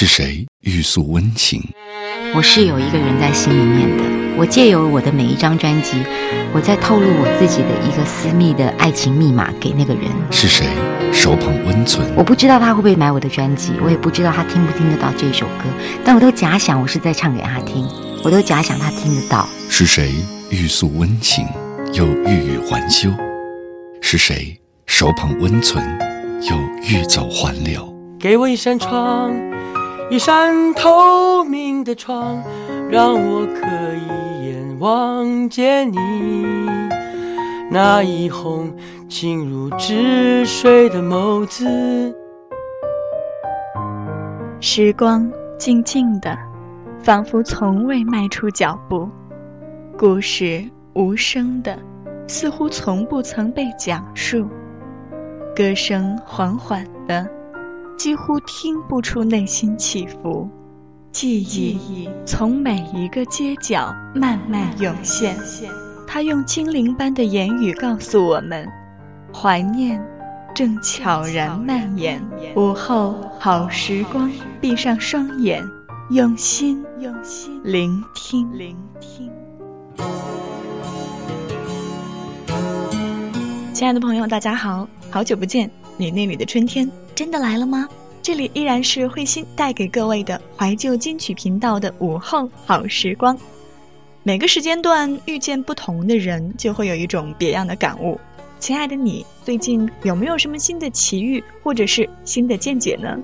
是谁欲诉温情？我是有一个人在心里面的。我借由我的每一张专辑，我在透露我自己的一个私密的爱情密码给那个人。是谁手捧温存？我不知道他会不会买我的专辑，我也不知道他听不听得到这首歌，但我都假想我是在唱给他听，我都假想他听得到。是谁欲诉温情，又欲语还休？是谁手捧温存，又欲走还留？给我一扇窗，一扇透明的窗，让我可以眼。望见你那一泓清如止水的眸子，时光静静的，仿佛从未迈出脚步；故事无声的，似乎从不曾被讲述；歌声缓缓的，几乎听不出内心起伏。记忆从每一个街角慢慢涌现，它用精灵般的言语告诉我们：怀念正悄然蔓延。午后好时光，闭上双眼，用心用心聆听聆听。亲爱的朋友，大家好，好久不见，你那里的春天真的来了吗？这里依然是慧心带给各位的怀旧金曲频道的午后好时光。每个时间段遇见不同的人，就会有一种别样的感悟。亲爱的你，最近有没有什么新的奇遇或者是新的见解呢？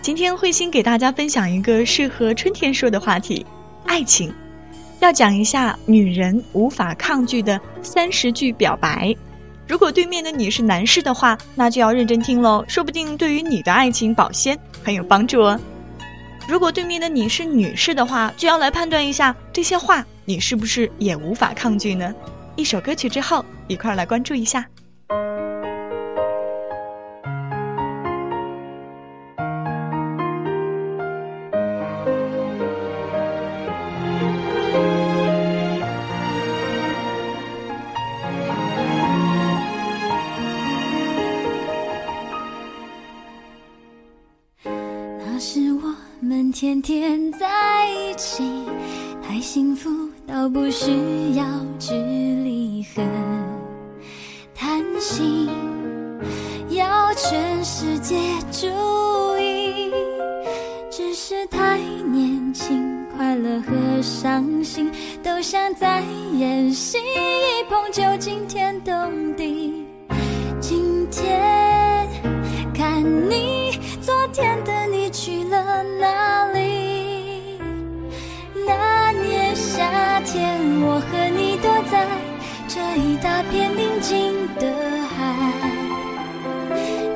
今天慧心给大家分享一个适合春天说的话题——爱情。要讲一下女人无法抗拒的三十句表白。如果对面的你是男士的话，那就要认真听喽，说不定对于你的爱情保鲜很有帮助哦。如果对面的你是女士的话，就要来判断一下这些话你是不是也无法抗拒呢？一首歌曲之后，一块儿来关注一下。需要距离和贪心，要全世界注意。只是太年轻，快乐和伤心都像在演戏，一碰就惊天动静的海，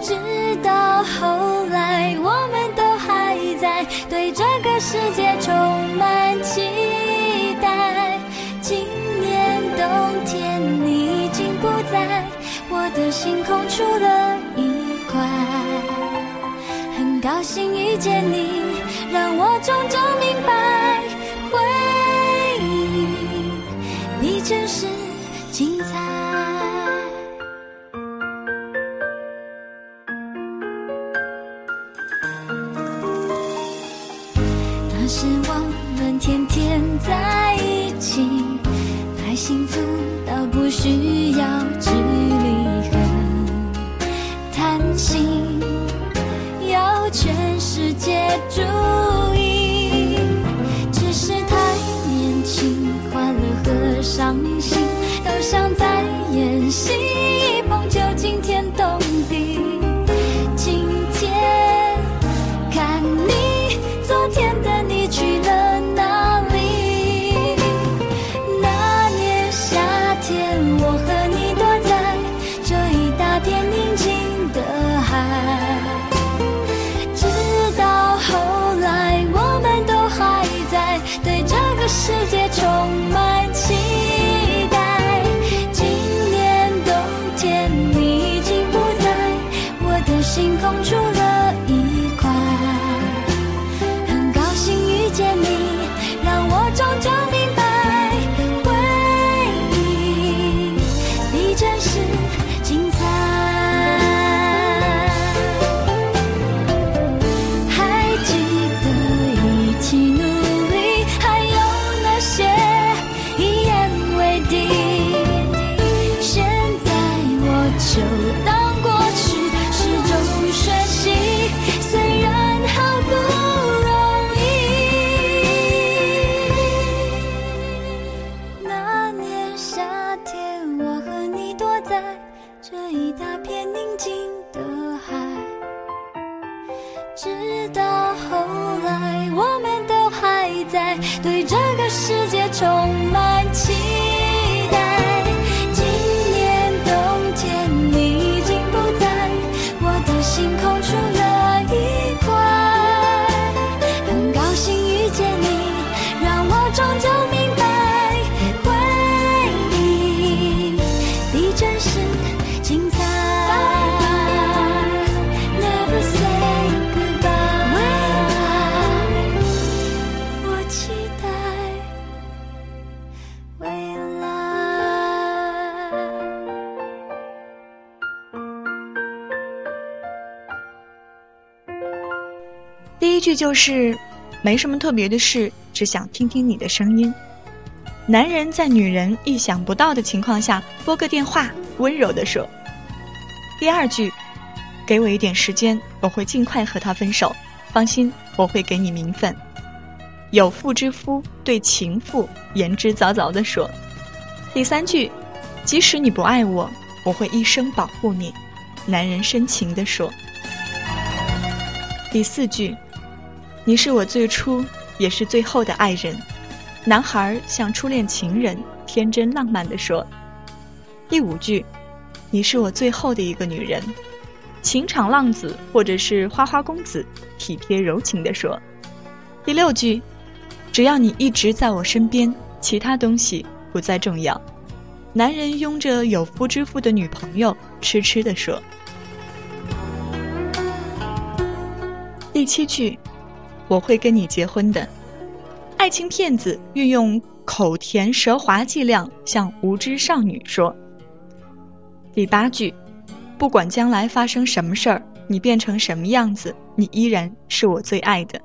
直到后来，我们都还在对这个世界充满期待。今年冬天，你已经不在我的星空出了一块，很高兴遇见你，让我终究明白。和伤直到后来，我们都还在对这个世界充满期待。句就是没什么特别的事，只想听听你的声音。男人在女人意想不到的情况下拨个电话，温柔地说。第二句，给我一点时间，我会尽快和他分手。放心，我会给你名分。有妇之夫对情妇言之凿凿地说。第三句，即使你不爱我，我会一生保护你。男人深情地说。第四句，你是我最初也是最后的爱人。男孩像初恋情人，天真浪漫地说。第五句，你是我最后的一个女人。情场浪子或者是花花公子，体贴柔情地说。第六句，只要你一直在我身边，其他东西不再重要。男人拥着有夫之妇的女朋友，痴痴地说。第七句，我会跟你结婚的。爱情骗子运用口甜舌滑伎俩向无知少女说。第八句，不管将来发生什么事儿，你变成什么样子，你依然是我最爱的。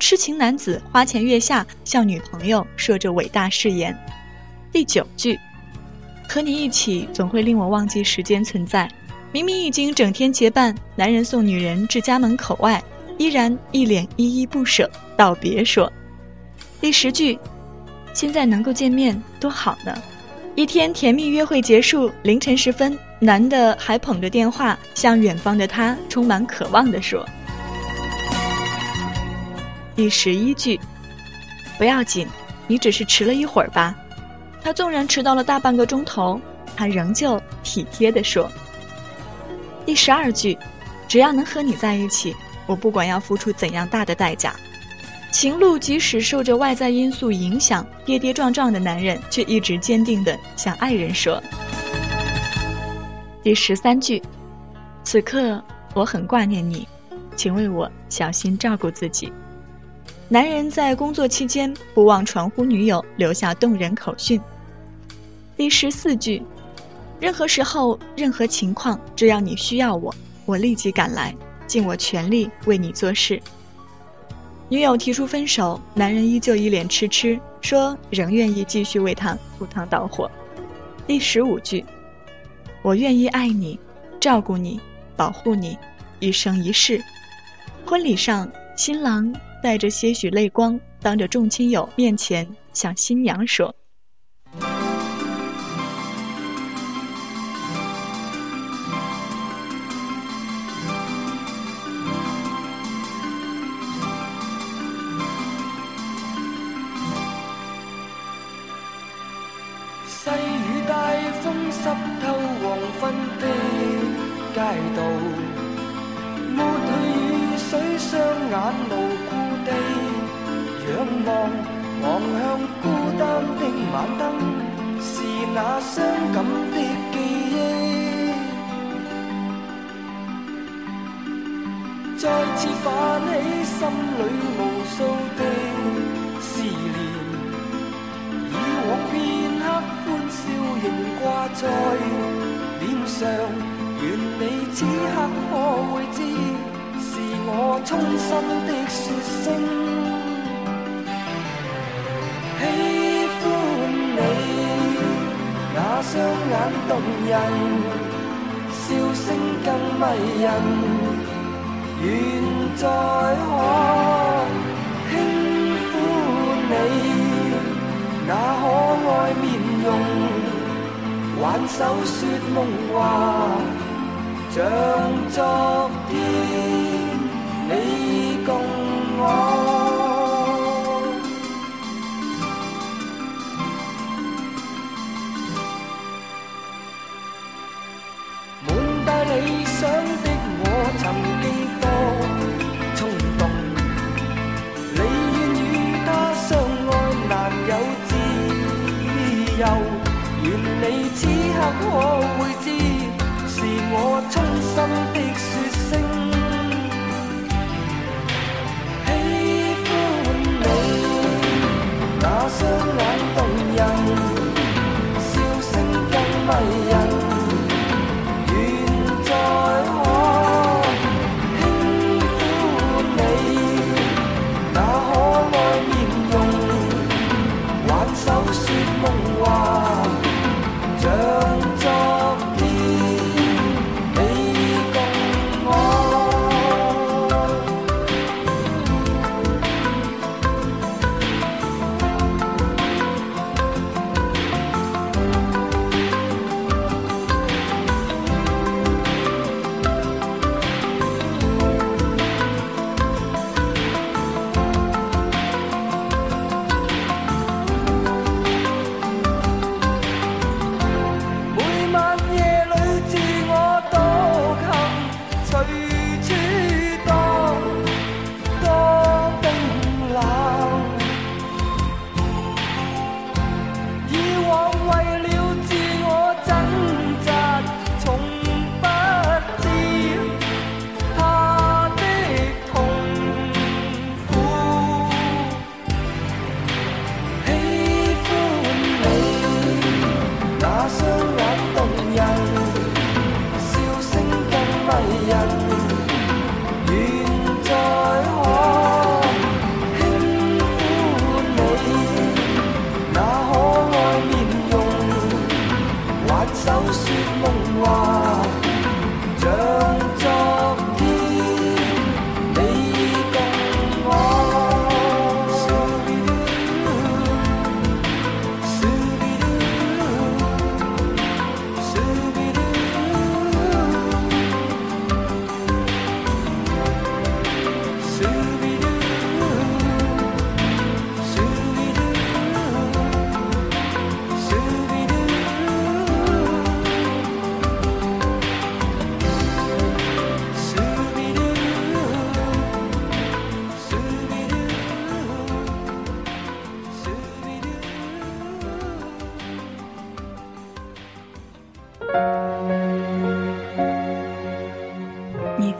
痴情男子花前月下向女朋友说着伟大誓言。第九句，和你一起总会令我忘记时间存在。明明已经整天结伴，男人送女人至家门口外。依然一脸依依不舍道别说。第十句，现在能够见面多好呢！一天甜蜜约会结束，凌晨时分，男的还捧着电话向远方的他充满渴望地说。第十一句，不要紧，你只是迟了一会儿吧。他纵然迟到了大半个钟头，他仍旧体贴地说。第十二句，只要能和你在一起。我不管要付出怎样大的代价，情路即使受着外在因素影响，跌跌撞撞的男人却一直坚定地向爱人说。第十三句，此刻我很挂念你，请为我小心照顾自己。男人在工作期间不忘传呼女友，留下动人口讯。第十四句，任何时候、任何情况，只要你需要我，我立即赶来。尽我全力为你做事。女友提出分手，男人依旧一脸痴痴，说仍愿意继续为她赴汤蹈火。第十五句，我愿意爱你，照顾你，保护你，一生一世。婚礼上，新郎带着些许泪光，当着众亲友面前向新娘说。脸上，愿你此刻可会知，是我衷心的说声喜欢你。那双眼动人，笑声更迷人，愿再可轻抚你那可爱面容。挽手说梦话，像昨天你共我。满带理想。此刻可会知是我衷心的说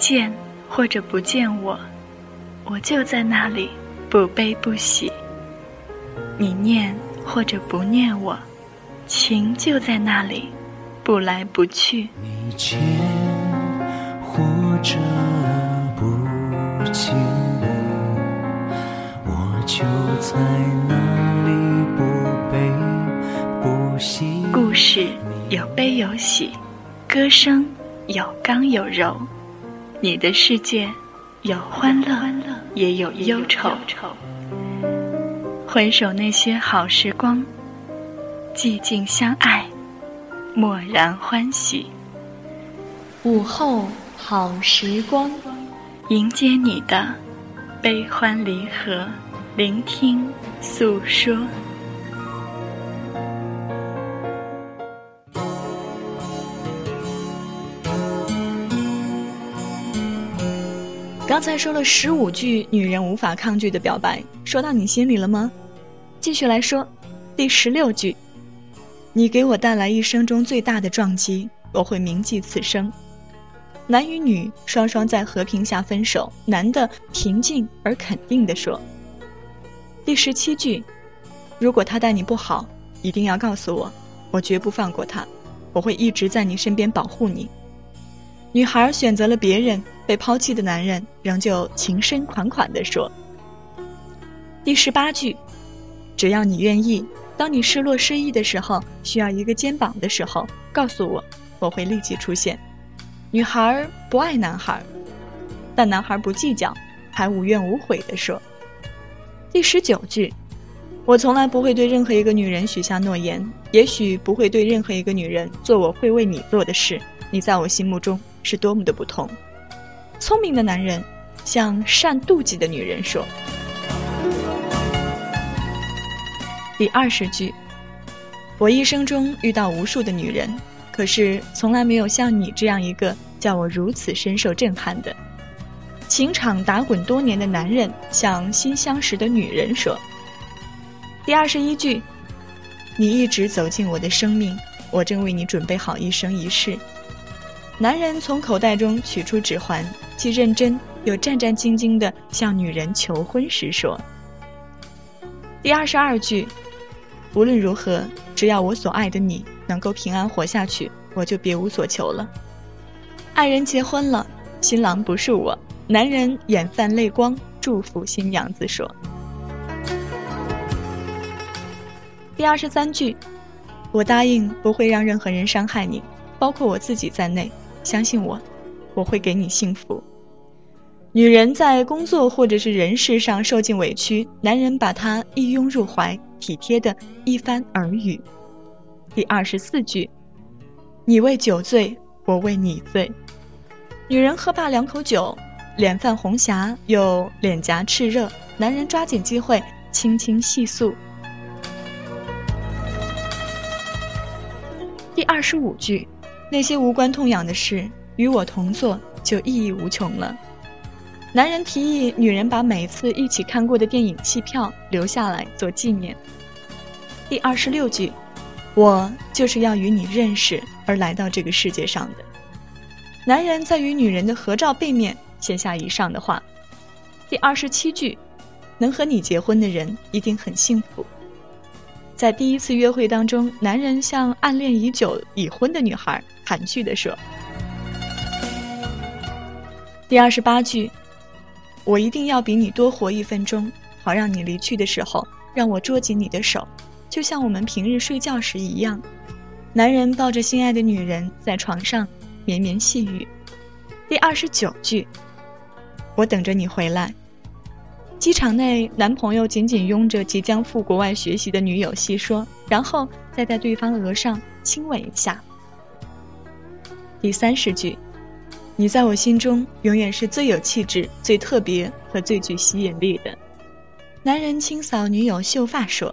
见或者不见我，我就在那里，不悲不喜。你念或者不念我，情就在那里，不来不去。你见或者不见我，我就在那里不悲不喜。故事有悲有喜，歌声有刚有柔。你的世界有欢乐，也有忧愁。回首那些好时光，寂静相爱，默然欢喜。午后好时光，迎接你的悲欢离合，聆听诉说。刚才说了十五句女人无法抗拒的表白，说到你心里了吗？继续来说，第十六句，你给我带来一生中最大的撞击，我会铭记此生。男与女双双在和平下分手，男的平静而肯定地说。第十七句，如果他待你不好，一定要告诉我，我绝不放过他，我会一直在你身边保护你。女孩选择了别人，被抛弃的男人仍旧情深款款地说。第十八句，只要你愿意，当你失落失意的时候，需要一个肩膀的时候，告诉我，我会立即出现。女孩不爱男孩，但男孩不计较，还无怨无悔地说。第十九句，我从来不会对任何一个女人许下诺言，也许不会对任何一个女人做我会为你做的事。你在我心目中是多么的不同。聪明的男人向善妒忌的女人说。第二十句，我一生中遇到无数的女人，可是从来没有像你这样一个叫我如此深受震撼的。情场打滚多年的男人向新相识的女人说。第二十一句，你一直走进我的生命，我正为你准备好一生一世。男人从口袋中取出指环，既认真又战战兢兢地向女人求婚时说：“第二十二句，无论如何，只要我所爱的你能够平安活下去，我就别无所求了。”爱人结婚了，新郎不是我。男人眼泛泪光，祝福新娘子说：“第二十三句，我答应不会让任何人伤害你，包括我自己在内。相信我，我会给你幸福。”女人在工作或者是人事上受尽委屈，男人把她一拥入怀，体贴的一番耳语。第二十四句，你为酒醉，我为你醉。女人喝罢两口酒。脸泛红霞，又脸颊炽热，男人抓紧机会，轻轻细诉。第二十五句，那些无关痛痒的事，与我同坐就意义无穷了。男人提议女人把每次一起看过的电影戏票留下来做纪念。第二十六句，我就是要与你认识而来到这个世界上的。男人在与女人的合照背面。写下以上的话。第二十七句，能和你结婚的人一定很幸福。在第一次约会当中，男人向暗恋已久已婚的女孩含蓄地说。第二十八句，我一定要比你多活一分钟，好让你离去的时候让我捉紧你的手，就像我们平日睡觉时一样。男人抱着心爱的女人在床上绵绵细语。第二十九句。我等着你回来。机场内，男朋友紧紧拥着即将赴国外学习的女友细说，然后再在对方额上亲吻一下。第三十句，你在我心中永远是最有气质、最特别和最具吸引力的。男人清扫女友秀发说。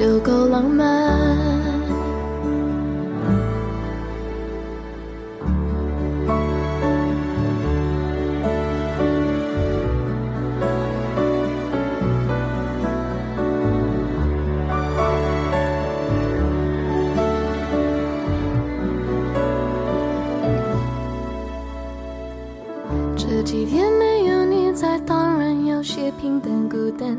就够浪漫。这几天没有你在，当然有些平淡孤单，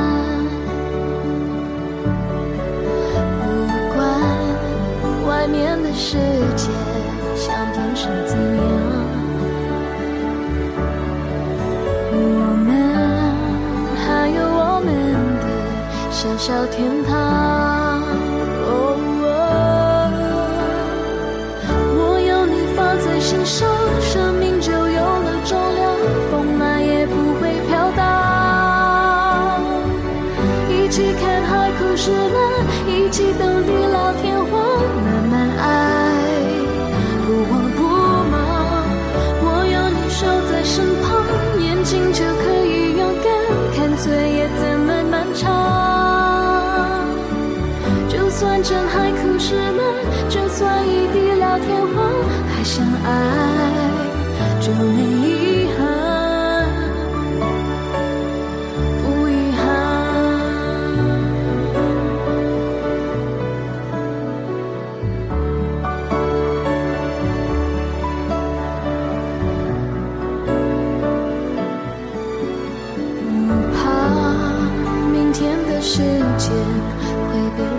小天堂。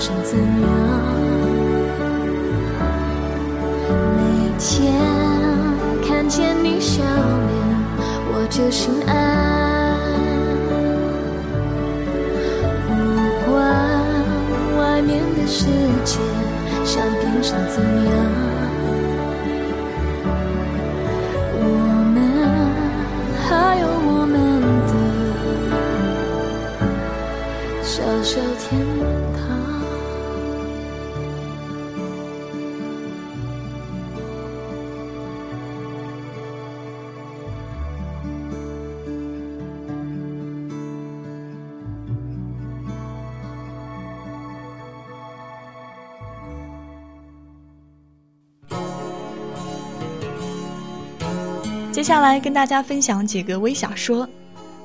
是怎样？每天看见你笑脸，我就心安。接下来跟大家分享几个微小说。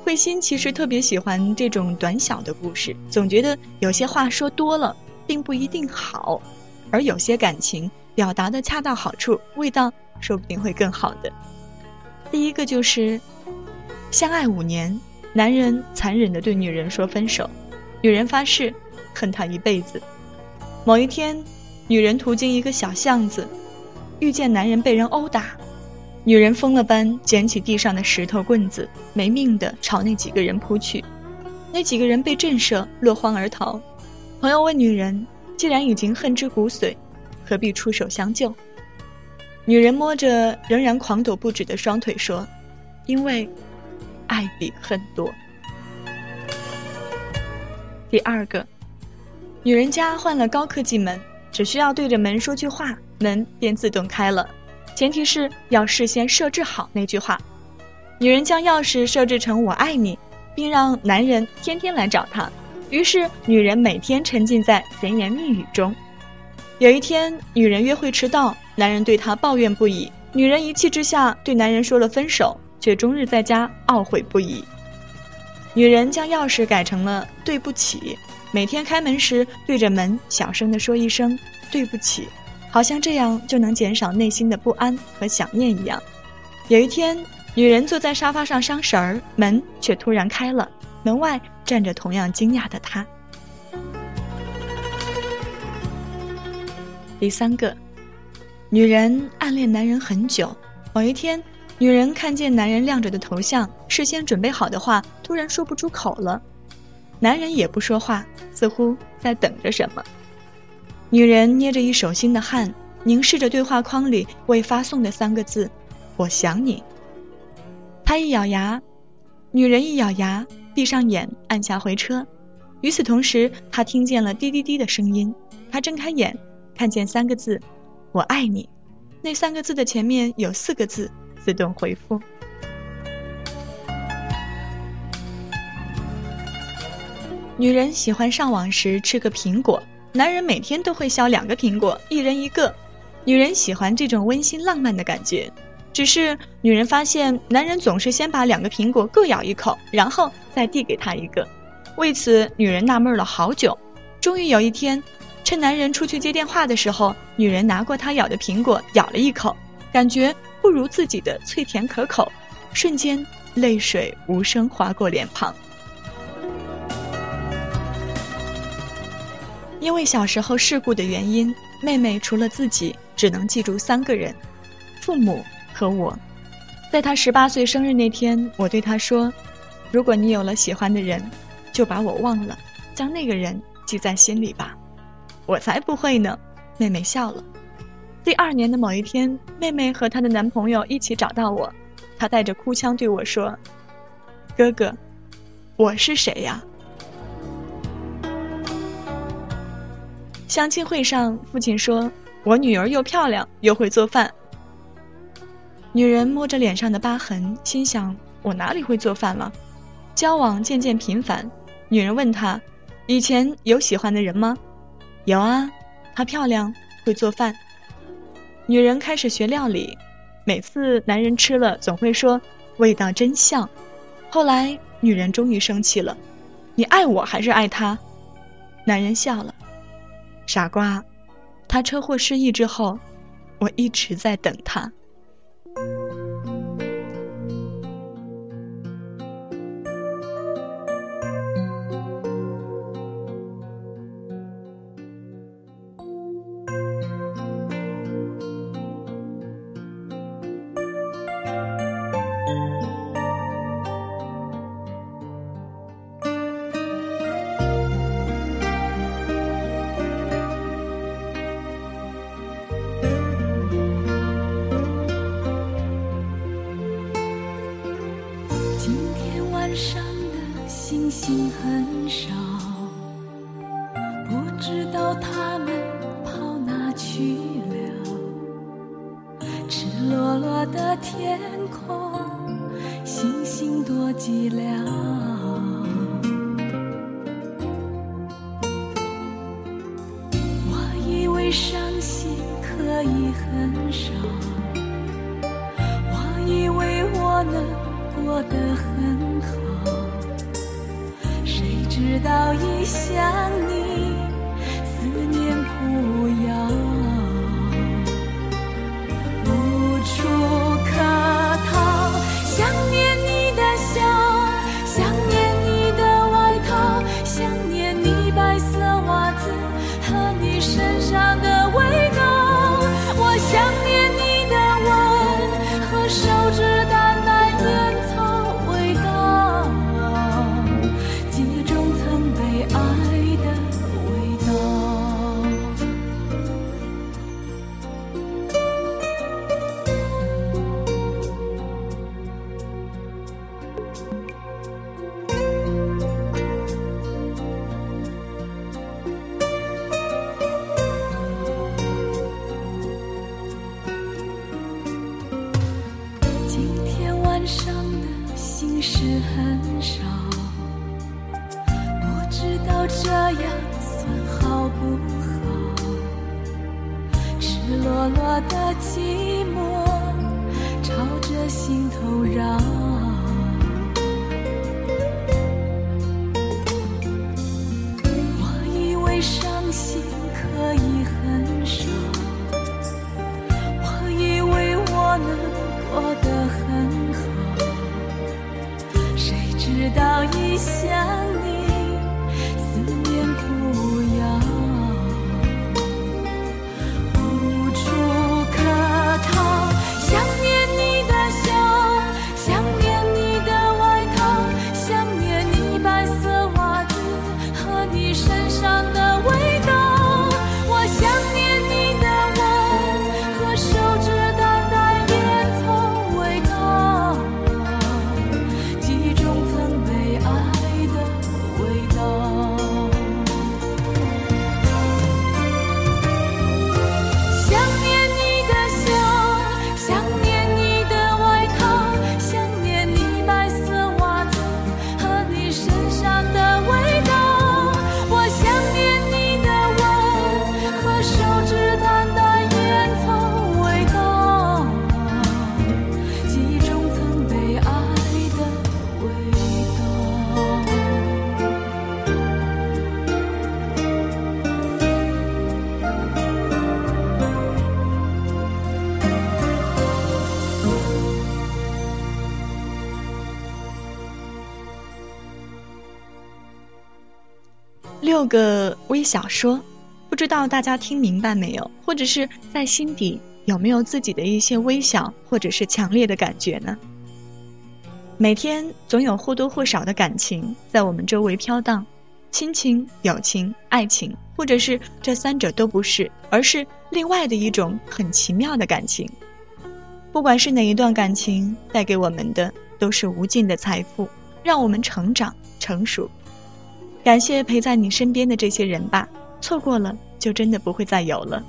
慧心其实特别喜欢这种短小的故事，总觉得有些话说多了并不一定好，而有些感情表达的恰到好处，味道说不定会更好的。第一个就是相爱五年，男人残忍的对女人说分手，女人发誓恨他一辈子。某一天，女人途经一个小巷子，遇见男人被人殴打。女人疯了般捡起地上的石头棍子，没命的朝那几个人扑去。那几个人被震慑，落荒而逃。朋友问女人：“既然已经恨之骨髓，何必出手相救？”女人摸着仍然狂抖不止的双腿说：“因为爱比恨多。”第二个，女人家换了高科技门，只需要对着门说句话，门便自动开了。前提是要事先设置好那句话。女人将钥匙设置成“我爱你”，并让男人天天来找她。于是，女人每天沉浸在甜言蜜语中。有一天，女人约会迟到，男人对她抱怨不已。女人一气之下对男人说了分手，却终日在家懊悔不已。女人将钥匙改成了“对不起”，每天开门时对着门小声地说一声“对不起”。好像这样就能减少内心的不安和想念一样。有一天，女人坐在沙发上伤神儿，门却突然开了，门外站着同样惊讶的她。第三个，女人暗恋男人很久，某一天，女人看见男人亮着的头像，事先准备好的话突然说不出口了，男人也不说话，似乎在等着什么。女人捏着一手心的汗，凝视着对话框里未发送的三个字：“我想你。”她一咬牙，女人一咬牙，闭上眼，按下回车。与此同时，她听见了滴滴滴的声音。她睁开眼，看见三个字：“我爱你。”那三个字的前面有四个字自动回复。女人喜欢上网时吃个苹果。男人每天都会削两个苹果，一人一个。女人喜欢这种温馨浪漫的感觉，只是女人发现男人总是先把两个苹果各咬一口，然后再递给她一个。为此，女人纳闷了好久。终于有一天，趁男人出去接电话的时候，女人拿过他咬的苹果，咬了一口，感觉不如自己的脆甜可口，瞬间泪水无声划过脸庞。因为小时候事故的原因，妹妹除了自己，只能记住三个人：父母和我。在她十八岁生日那天，我对她说：“如果你有了喜欢的人，就把我忘了，将那个人记在心里吧。”我才不会呢，妹妹笑了。第二年的某一天，妹妹和她的男朋友一起找到我，她带着哭腔对我说：“哥哥，我是谁呀？”相亲会上，父亲说：“我女儿又漂亮又会做饭。”女人摸着脸上的疤痕，心想：“我哪里会做饭了？”交往渐渐频繁，女人问他：“以前有喜欢的人吗？”“有啊，她漂亮，会做饭。”女人开始学料理，每次男人吃了总会说：“味道真像。”后来，女人终于生气了：“你爱我还是爱他？”男人笑了。傻瓜，他车祸失忆之后，我一直在等他。六个微小说，不知道大家听明白没有，或者是在心底有没有自己的一些微小或者是强烈的感觉呢？每天总有或多或少的感情在我们周围飘荡，亲情、友情、爱情，或者是这三者都不是，而是另外的一种很奇妙的感情。不管是哪一段感情，带给我们的都是无尽的财富，让我们成长成熟。感谢陪在你身边的这些人吧，错过了就真的不会再有了。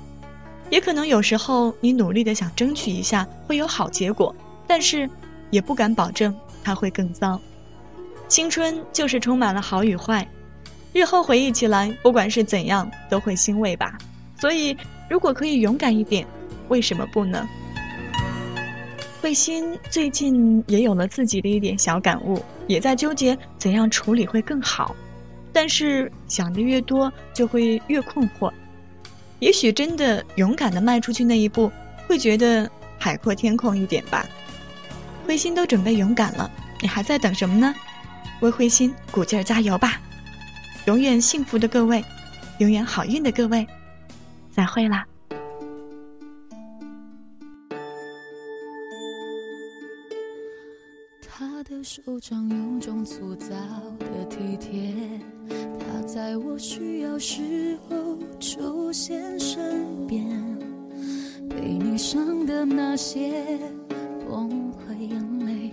也可能有时候你努力的想争取一下会有好结果，但是也不敢保证它会更糟。青春就是充满了好与坏，日后回忆起来，不管是怎样都会欣慰吧。所以，如果可以勇敢一点，为什么不呢？慧心最近也有了自己的一点小感悟，也在纠结怎样处理会更好。但是想的越多，就会越困惑。也许真的勇敢的迈出去那一步，会觉得海阔天空一点吧。灰心都准备勇敢了，你还在等什么呢？为灰心鼓劲儿加油吧！永远幸福的各位，永远好运的各位，再会啦！手掌有种粗糙的体贴，他在我需要时候出现身边，被你伤的那些崩溃眼泪，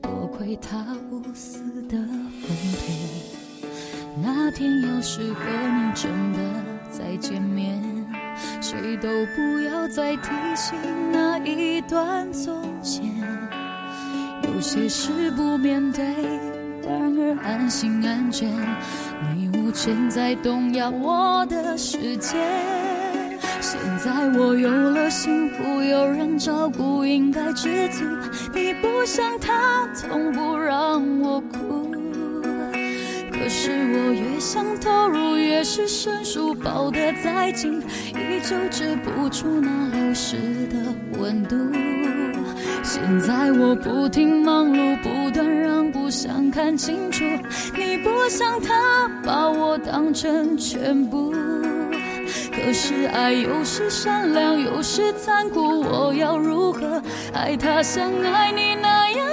多亏他无私的奉陪。那天要是和你真的再见面，谁都不要再提醒那一段从前。有些事不面对，反而安心安全。你无权再动摇我的世界。现在我有了幸福，有人照顾，应该知足。你不像他，从不让我哭。可是我越想投入，越是生疏，抱得再紧，依旧止不住那流失的温度。现在我不停忙碌，不断让步，想看清楚。你不像他，把我当成全部。可是爱有时善良，有时残酷，我要如何爱他像爱你那样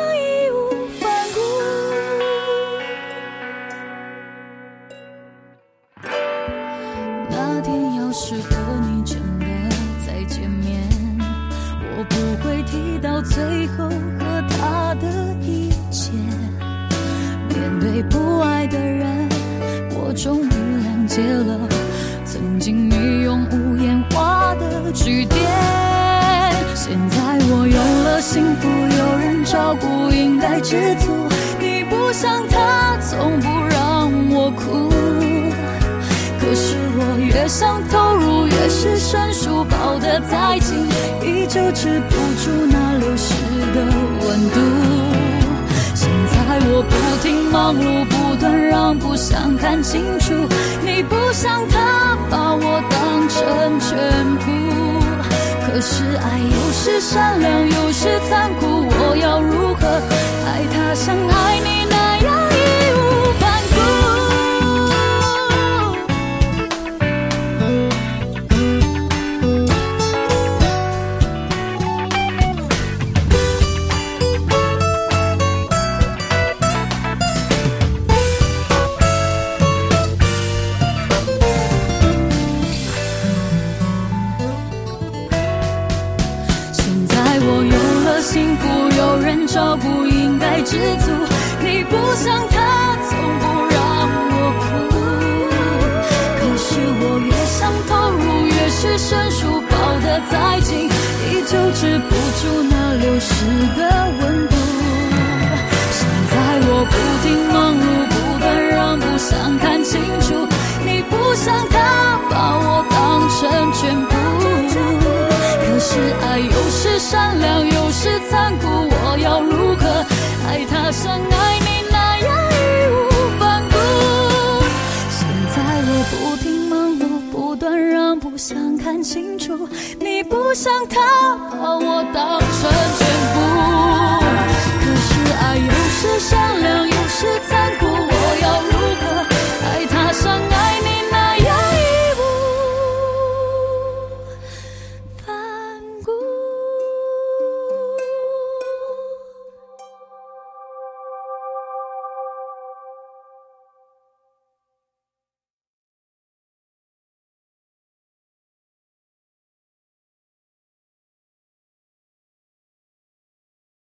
再近，依旧止不住那流失的温度。现在我不停忙碌，不断让步，想看清楚。你不像他，把我当成全部。可是爱有时善良，有时残酷，我要如何爱他像爱你时的温度。现在我不停忙碌，不断让步，想看清楚。你不像他，把我当成全部。可是爱有时善良，有时残酷，我要如何爱他像爱你那样义无反顾？现在我不停忙碌，不断让步，想看清楚。你不像他，把我当成全部。可是爱有时善良，